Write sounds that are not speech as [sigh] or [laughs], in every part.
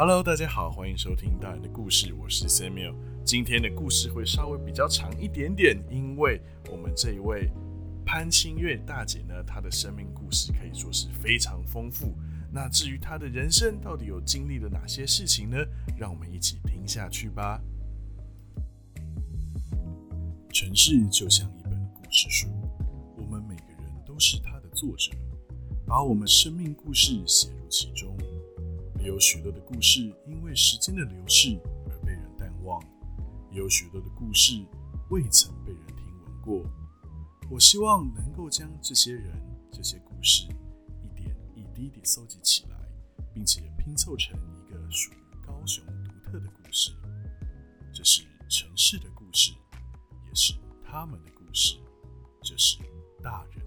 Hello，大家好，欢迎收听大人的故事，我是 Samuel。今天的故事会稍微比较长一点点，因为我们这一位潘清月大姐呢，她的生命故事可以说是非常丰富。那至于她的人生到底有经历了哪些事情呢？让我们一起听下去吧。城市就像一本故事书，我们每个人都是它的作者，把我们生命故事写入其中。有许多的故事因为时间的流逝而被人淡忘，也有许多的故事未曾被人听闻过。我希望能够将这些人、这些故事一点一滴地搜集起来，并且拼凑成一个属于高雄独特的故事。这是城市的故事，也是他们的故事。这是大人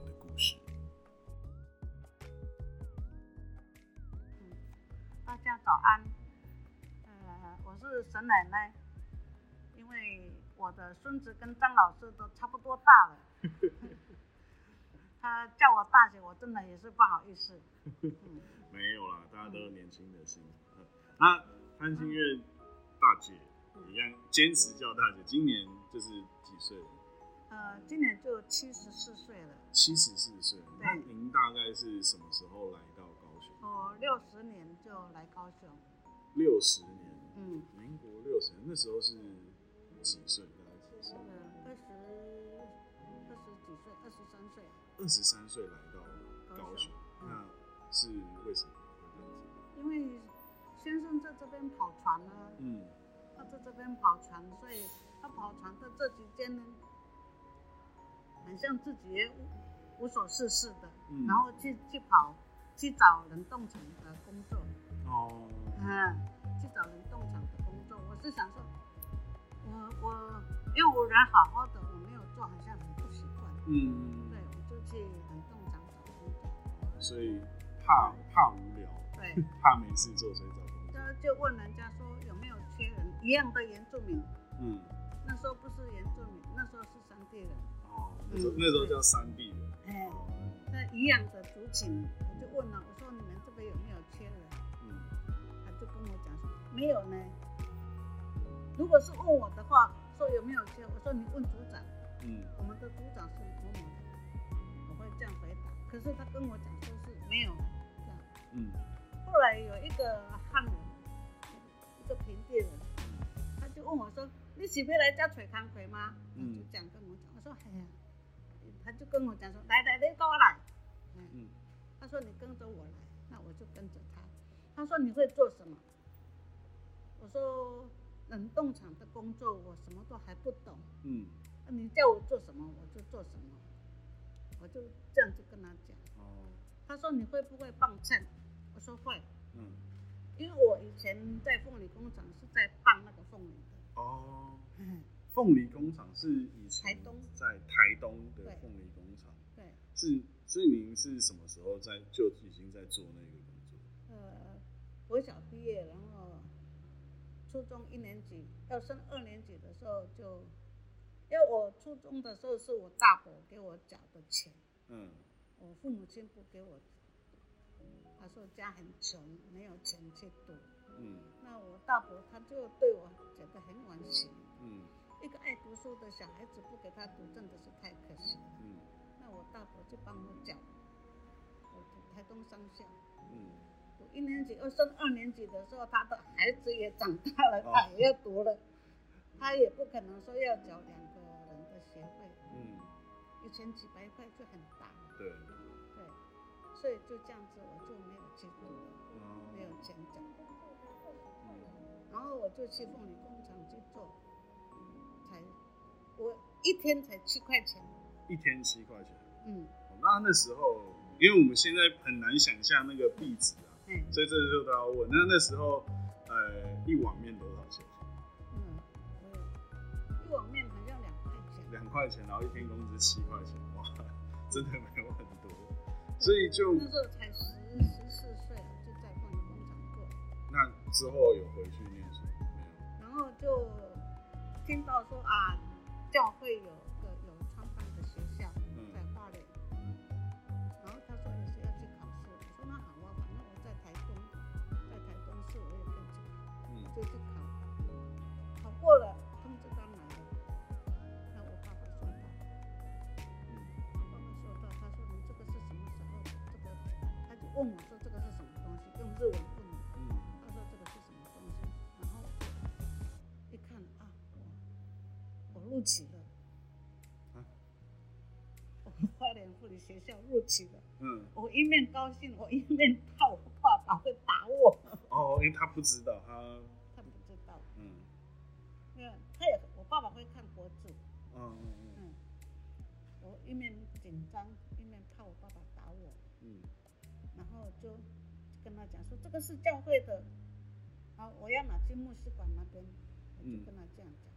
早安，呃，我是沈奶奶，因为我的孙子跟张老师都差不多大了，[laughs] 他叫我大姐，我真的也是不好意思。[laughs] 没有啦，大家都有年轻的心。嗯那潘清月大姐一样坚持叫大姐，今年就是几岁了？呃，今年就七十四岁了，七十四岁。那您大概是什么时候来我六十年就来高雄，六十年。嗯，民国六十年，那时候是几岁？大概几岁？呃，二十二十几岁，二十三岁，二十三岁来到高雄，嗯那是为什么？因为先生在这边跑船呢，嗯他在这边跑船，所以他跑船的这几天呢，很像自己也无无所事事的，嗯然后去去跑，去找冷冻厂的工作，哦，嗯，去找冷冻厂的工作。我是想说，我我因为我人好好的，我没有做，好像很不习惯，嗯，对，我就去冷冻厂找工作，所以怕怕无聊，对，[laughs] 怕没事做，所以找工作。就就问人家说有没有缺人，一样的原住民，嗯，那时候不是原住民，那时候是山地人。哦，那时候嗯那时候叫三地人。哎，哦，那一样的族群，我就问了，我说你们这边有没有缺人？嗯他就跟我讲说没有呢。如果是问我的话，说有没有缺，我说你问组长，嗯我们的组长是某某人，我会这样回答。可是他跟我讲说是没有，这样。嗯后来有一个汉人，一个平地人，他就问我说：“你是要来家找工课吗？”嗯他就这样跟我讲，我说：“哎呀。”他就跟我讲说：“来来，你跟我来。”嗯，嗯他说：“你跟着我来。”那我就跟着他。他说：“你会做什么？”我说：“冷冻厂的工作我什么都还不懂，嗯，你叫我做什么我就做什么。”我就这样子跟他讲。哦，他说：“你会不会磅秤？”我说：“会。”嗯因为我以前在凤梨工厂是在哦，凤梨工厂是以前台东。在台东的凤梨工厂，对，是，所以您是什么时候在就已经在做那个工作？呃，我小毕业，然后初中一年级要升二年级的时候就，因为我初中的时候是我大伯给我缴的钱，嗯。我父母亲不给我，他说家很穷，没有钱去读，嗯。那我大伯他就对我觉得很惋惜，嗯。一个爱读书的小孩子不给他读，真的是太可惜了。嗯。那我大伯就帮我缴，我读台东商校，嗯，读一年级，要升二年级的时候，他的孩子也长大了，哦。他也要读了，他也不可能说要缴两个人的学费，嗯，一千几百块就很大。了，对，对，所以就这样子我就没有去读没有钱缴，嗯然后我就去凤梨工厂去做，才我一天才七块钱，一天七块钱。嗯，哦那那时候，因为我们现在很难想象那个币值啊，嗯，所以这时候都要问。那那时候，呃，一碗面多少钱？嗯，我一碗面好像两块钱。两块钱，然后一天工资七块钱，哇，[laughs] 真的没有很多。所以就那时候才那之后有回去念书没有？然后就听到说啊，教会有录取了，啊？我们花莲护理学校录取了，嗯，我一面高兴，我一面怕我爸爸会打我，哦，因为他不知道，他他不知道，嗯。他也我爸爸会看国字，嗯嗯嗯，我一面紧张，一面怕我爸爸打我，嗯。然后就跟他讲说这个是教会的，啊，我要拿去牧师馆那边，我就嗯。跟他这样讲，然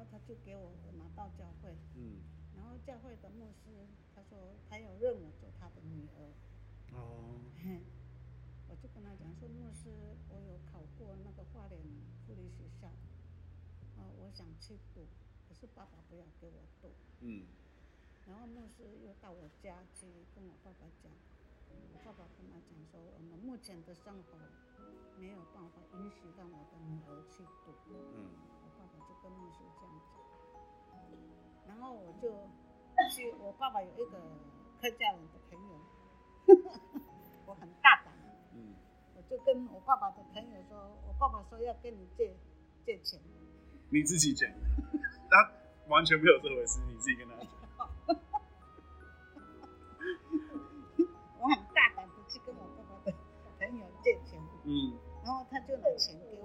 后他就给我拿到教会，嗯。然后教会的牧师他说他要认我做他的女儿，哦。嘿 [laughs] 我就跟他讲说牧师，我有考过那个花莲护理学校，啊，我想去读，可是爸爸不要给我读。嗯。然后牧师又到我家去跟我爸爸讲，我爸爸跟他讲说，我们目前的生活没有办法允许让我的女儿去读。嗯就跟牧师这样讲，然后我就去，我爸爸有一个客家人的朋友，[laughs] 我很大胆，嗯，我就跟我爸爸的朋友说，我爸爸说要跟你借借钱，你自己讲，[laughs] 他完全没有这回事，你自己跟他讲，[laughs] 我很大胆的去跟我爸爸的朋友借钱，嗯。然后他就拿钱给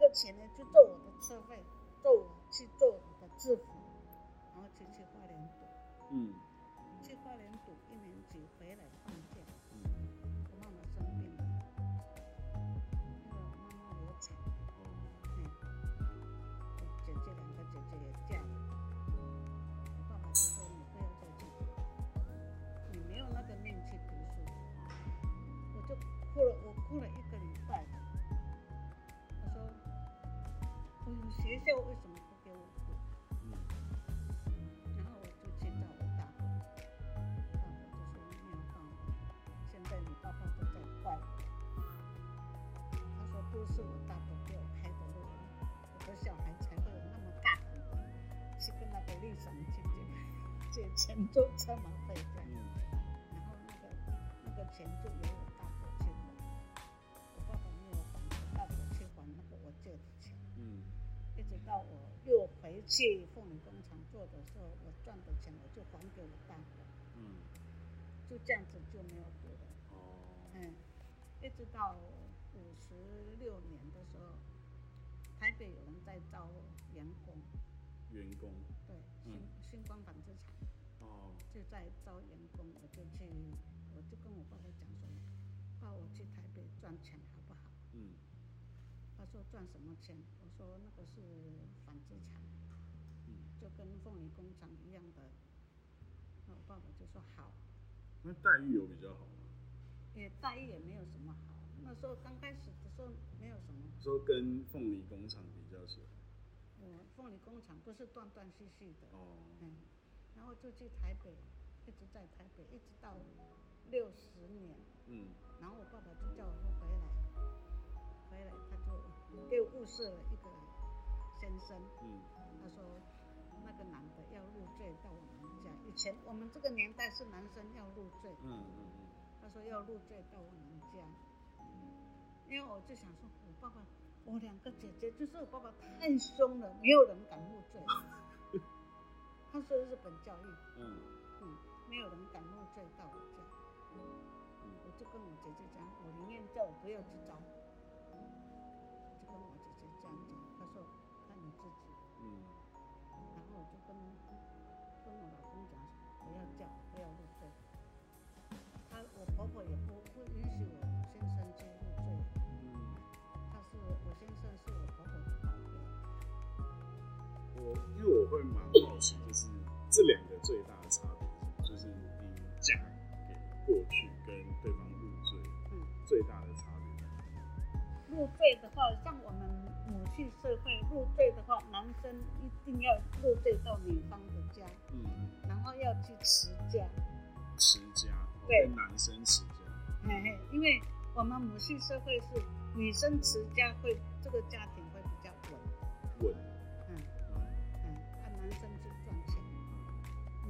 个钱呢，就做我的车费，做我去做我的制服，然后就去花莲赌，嗯。去花莲赌一年级回来我有学校为什么不给我读？嗯然后我就去找我大伯，大伯就说没有办法，现在你爸爸都在怪我。他说都是我大伯给我开的路，我的小孩才会有那么大胆去跟那个律师去借借钱做车马费这样。然后那个那个钱就由直到我又回去凤梨工厂做的时候，我赚的钱我就还给我大伯，嗯，就这样子就没有读了，哦，嗯，一直到五十六年的时候，台北有人在招员工，员工，对，嗯。星星光纺织厂。哦，就在招员工，我就去，我就跟我爸爸讲说，爸，我去台北赚钱好不好？嗯。他说赚什么钱？我说那个是纺织厂，嗯，就跟凤梨工厂一样的。那我爸爸就说好，那待遇有比较好吗？也待遇也没有什么好。那时候刚开始的时候没有什么，说跟凤梨工厂比较起来，我凤梨工厂不是断断续续的，哦，嗯，然后就去台北，一直在台北，一直到六十年。嗯然后我爸爸就叫我回来，回来他就又物色了一个先生，嗯他说那个男的要入赘到我们家。以前我们这个年代是男生要入赘，嗯嗯他说要入赘到我们家，因为我就想说，我爸爸，我两个姐姐就是我爸爸太凶了，没有人敢入赘。[laughs] 他说日本教育，嗯嗯，没有人敢入赘到我家。嗯我就跟我姐姐讲，我宁愿叫我不要去招。会蛮好奇，就是这两个最大的差别是，就是你嫁给过去跟对方入赘嗯，最大的差别？入赘的话，像我们母系社会入赘的话，男生一定要入赘到女方的家，嗯，然后要去持家。持家，哦对。男生持家，嘿嘿，因为我们母系社会是女生持家会，这个家庭会比较稳，稳，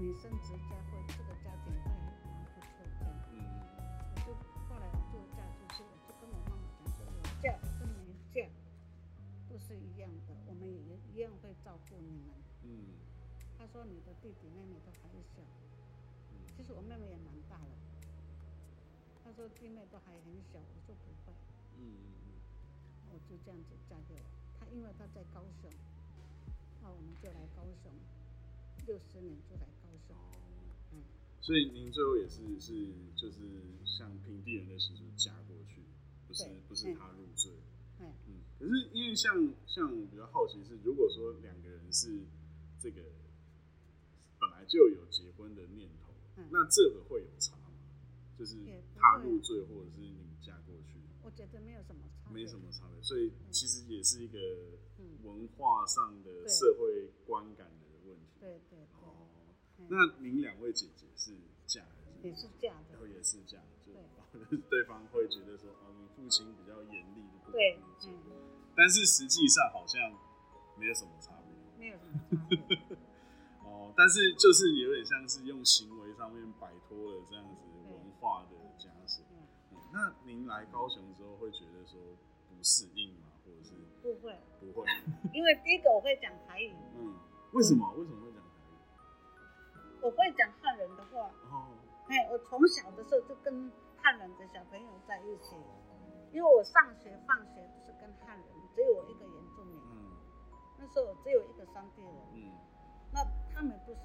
你升职加或这个家庭待遇蛮不错的。嗯。我就后来就嫁出去，了就跟我妈妈讲说，我嫁跟你嫁都是一样的，我们也一样会照顾你们。嗯。他说你的弟弟妹妹都还小，其实我妹妹也蛮大了。他说弟妹都还很小，我说不会。嗯嗯嗯。我就这样子嫁给我。他因为他在高雄，那我们就来高雄，六十年就来高雄。嗯，嗯，所以您最后也是是就是像平地人的习俗嫁过去，不是不是他入赘。哎，嗯，可是因为像像我比较好奇是，如果说两个人是这个本来就有结婚的念头，嗯那这个会有差吗？就是他入赘或者是你嫁过去，我觉得没有什么差，没什。么差别，所以其实也是一个嗯文化上的社会观感的问题。对对那您两位姐姐是嫁还是？也是嫁的然后。也是嫁，就对 [laughs] 对方会觉得说，哦，你父亲比较严厉，的对不，做嗯，但是实际上好像没有什么差别。没有什么差别。[laughs] 哦，但是就是有点像是用行为上面摆脱了这样子文化的枷锁。那您来高雄之后会觉得说不适应吗？或者是不会，不会？因为第一个我会讲台语，嗯，为什么？为什么会讲？我会讲汉人的话。哦，哎，我从小的时候就跟汉人的小朋友在一起，因为我上学放学都是跟汉人，只有我一个原住民。嗯那时候只有一个山地人，嗯那他们都是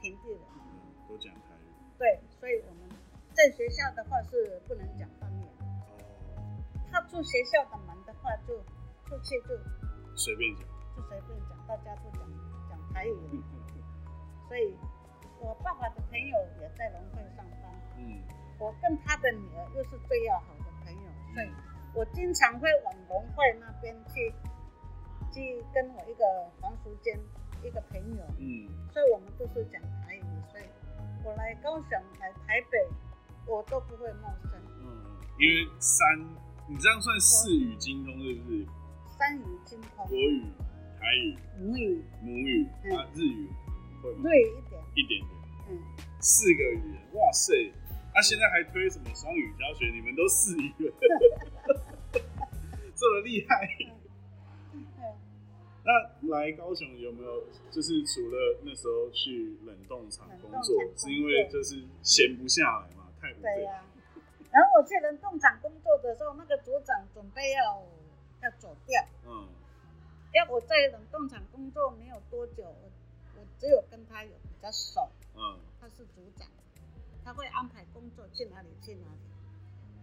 平地人。嗯，都讲台语。对，所以我们在学校的话是不能讲方言。哦，踏出学校的门的话，就出去就随便讲。就随便讲，大家都讲讲台语。所以，我爸爸的朋友也在农会上班，嗯。我跟他的女儿又是最要好的朋友，所以我经常会往农会那边去，去跟我一个黄淑娟一个朋友，嗯。所以我们都是讲台语，所以我来高雄来台北，我都不会陌生。嗯，因为三，你这样算四语精通是不是？三语精通。国，语、台语、母语。母语嗯。啊，日语会吗？对一点，一点点。嗯，四个语言，哇塞！他、现在还推什么双语教学？你们都四语了，[laughs] 这么厉害。对，那来高雄有没有就是除了那时候去冷冻厂工作是因为就是闲不下来嘛，太无聊。对呀、然后我去冷冻厂工作的时候，那个组长准备要要走掉，嗯因为我在冷冻厂工作没有多久，我我只有跟他有比较熟，嗯他是组长，他会安排工作去哪里去哪里。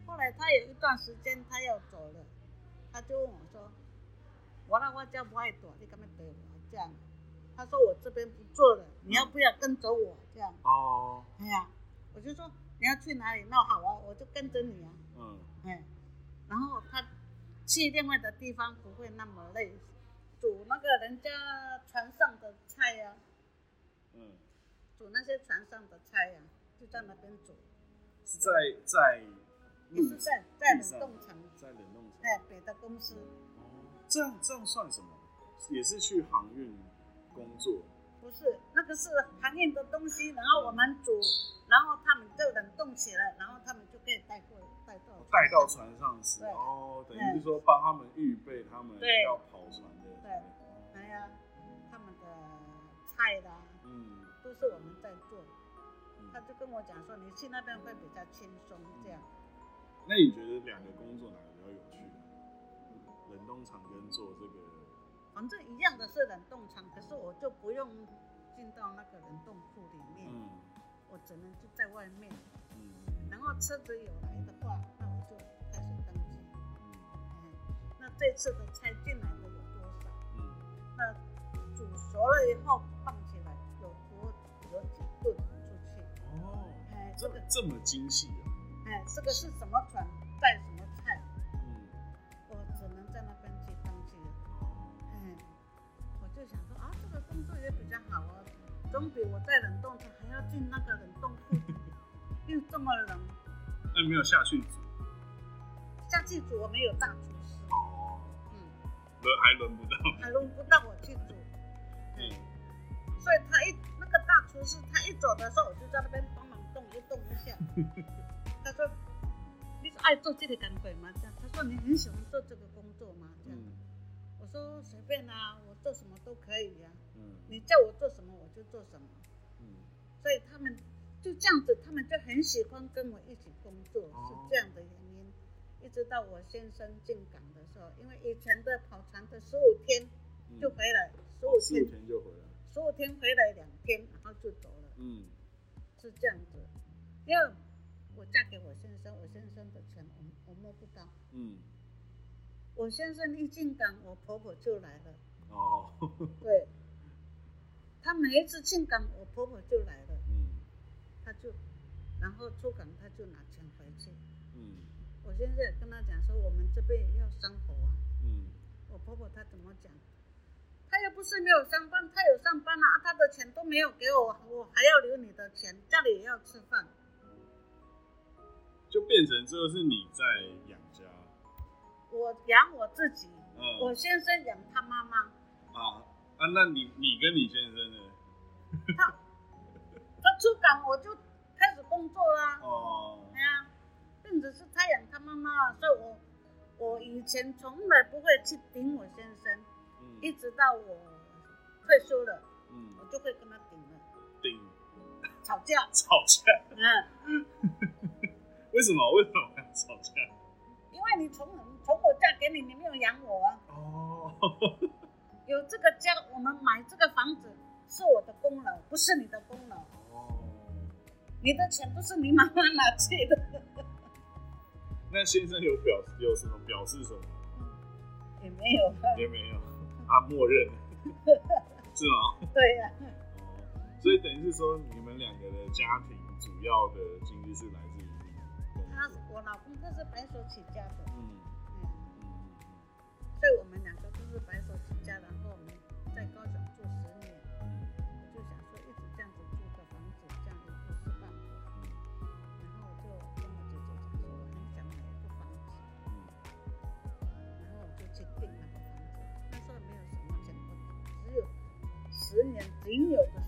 后来他有一段时间他要走了，他就问我说：“我那我家不爱躲，你干嘛对我这样？”他说：“我这边不做了，你要不要跟着我？”这样，哦哎呀，我就说你要去哪里？那好啊，我就跟着你啊。嗯哎，然后他去另外的地方不会那么累，煮那个人家船上的菜呀、嗯，煮那些船上的菜呀、就在那边煮，是在在也是在在冷冻厂，在冷冻厂。哎，别的公司。哦，这样这样算什么？也是去航运工作。不是那个是航运的东西，然后我们煮，然后他们就冷冻起来，然后他们就可以带过带到带到船上吃。对。哦，等于是说帮他们预备他们要跑船的。对。哎呀，他们的菜啦，嗯，都是我们在做。嗯他就跟我讲说，你去那边会比较轻松，这样。那你觉得两个工作哪个比较有趣？冷冻厂跟做这个，反正一样的是冷冻厂，可是我就不用进到那个冷冻库里面，嗯我只能就在外面。嗯然后车子有来的话，那我就开始登记。嗯哎，那这次的菜进来的有多少？嗯，那煮熟了以后放这这个这么精细啊？哎，这个是什么船带什么菜？嗯，我只能在那边去登记了。哦嗯，我就想说啊，这个工作也比较好啊，总比我在冷冻厂还要进那个冷冻库，[laughs] 又这么冷，那没有下去煮下去煮我没有大厨师，哦，嗯，轮还轮不到。还轮不到我去煮，嗯所以他一那个大厨师他一走的时候，我就在那边动一下。他说：“你是爱做这个工作吗？”这样，他说：“你很喜欢做这个工作吗？”这样，嗯我说：“随便啊，我做什么都可以呀、嗯嗯你叫我做什么我就做什么。嗯所以他们就这样子，他们就很喜欢跟我一起工作，哦是这样的原因。一直到我先生进港的时候，因为以前的跑船的十五天嗯，就回来，十五天就回来。十五天回来两天，然后就走了，嗯是这样子。因为我嫁给我先生，我先生的钱我我摸不到。嗯我先生一进港，我婆婆就来了。哦对，他每一次进港，我婆婆就来了，嗯他就，然后出港他就拿钱回去。嗯我现在也跟他讲说，我们这边也要生活啊。嗯我婆婆她怎么讲？她又不是没有上班，她有上班啊，她的钱都没有给我，我还要留你的钱，家里也要吃饭。就变成这个是你在养家。我养我自己，嗯我先生养他妈妈，啊啊，那你你跟你先生呢？他出港我就开始工作啦。哦哎呀，甚至是他养他妈妈，所以我我以前从来不会去顶我先生，一嗯直到我退休了，我嗯，就会跟他顶了，顶吵架。吵架，嗯，[laughs] [laughs] 为什么为什么要吵架？因为你从从我嫁给你，你没有养我啊。哦，有这个家，我们买这个房子是我的功劳，不是你的功劳。哦，你的钱都是你妈妈拿去的，[laughs] 那先生有表有什么表示什么？也没有。也没有，他默认，[laughs] 是吗？对呀、哦，所以等于是说，你们两个的家庭主要的经济是来自我老公他是白手起家的，嗯嗯，嗯所以我们两个都是白手起家，然后我们在高雄住十年，嗯我就想说一直这样子住个房子，这样也不是办法。嗯然后我就跟我姐姐讲说，我很想买一个房子，嗯然后我就去订那个房子。那时候没有什么钱，我只有十年仅有的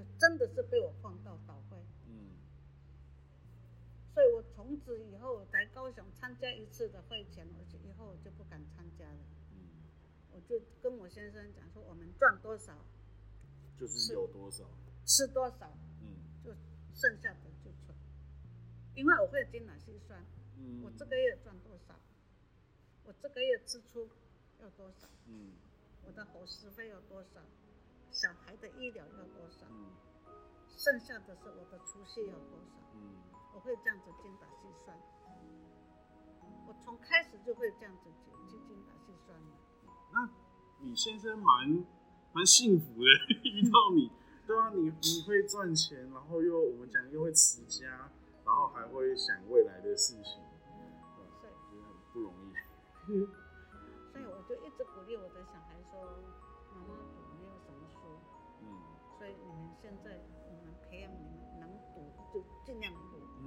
就真的是被我碰到倒会。嗯。所以我从此以后来高雄参加一次的会前，我就以后我就不敢参加了。嗯，我就跟我先生讲说，我们赚多少就是有多少，吃多少，嗯。就剩下的就存，因为我会精打细算，嗯，我这个月赚多少，我这个月支出要多少，嗯。我的伙食费要多少，小孩的医疗要多少，嗯剩下的是我的储蓄要多少，嗯我会这样子精打细算。我从开始就会这样子去去精打细算了。那你先生蛮蛮幸福的，[laughs] 遇到你，对啊，你你会赚钱，然后又我们讲又会持家，然后还会想未来的事情，对吧？是觉得很不容易。[laughs] 所以我就一直鼓励我的小孩说：“现在我们培养你们能读就尽量读。嗯”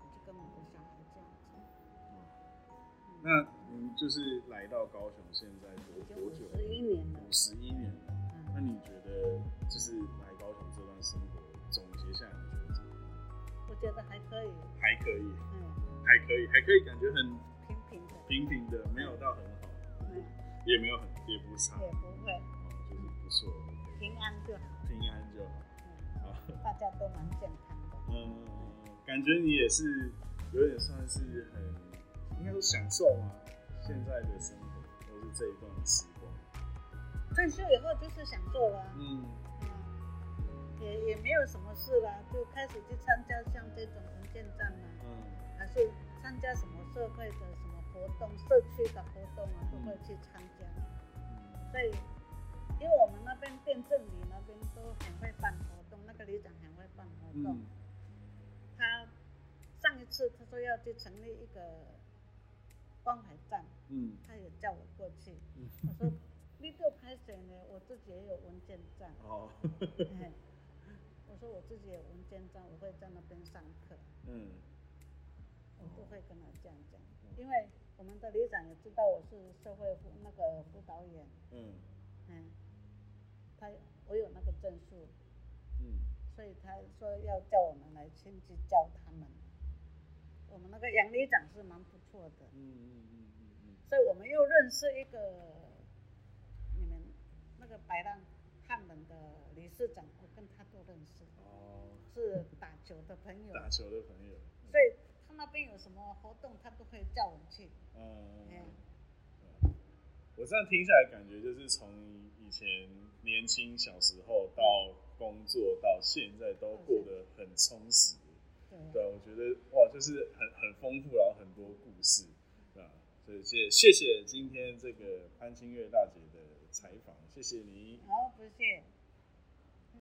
我就跟我的小孩这样子。嗯嗯。那您就是来到高雄，现在多多久？十一年了五。十一年了。那嗯，你觉得就是来高雄这段生活总结下来，你觉得怎么样？我觉得还可以。还可以，嗯，还可以，还可以，感觉很平平的。平平的，没有到很好，嗯，也没有很也不差，也不会，哦，就是不错平安就好。平安就好。嗯，好，大家都蛮健康的。嗯，感觉你也是有点算是很，应该说享受吗？现在的生活，或是这一段时光。退休以后就是享受了啊。嗯嗯，也也没有什么事啦，就开始去参加像这种文件站啊，嗯还是参加什么社会的什么活动、社区的活动啊，都会去参加。嗯所以，因为我们那边店镇里那边都很会办活动，那个里长很会办活动。嗯他上一次他说要去成立一个关怀站，嗯他也叫我过去。嗯我说你都拍摄呢？我自己也有文件站。哦，嘿 [laughs] 我说我自己有文件站，我会在那边上课，嗯我都会跟他这样讲，因为我们的里长也知道我是社会辅那个辅导员，嗯嗯，他我有那个证书，嗯。所以他说要叫我们来亲自教他们。我们那个杨里长是蛮不错的，嗯嗯嗯嗯嗯。所以我们又认识一个你们那个白浪汉人的理事长，我跟他都认识，哦，是打球的朋友，打球的朋友，所以他那边有什么活动，他都会叫我们去。嗯嗯，我这样听下来，感觉就是从以前年轻小时候到工作到现在，都过得很充实。对，我觉得哇，就是很很丰富，然后很多故事，啊？所以谢谢谢今天这个潘清月大姐的采访，谢谢你。好，不谢。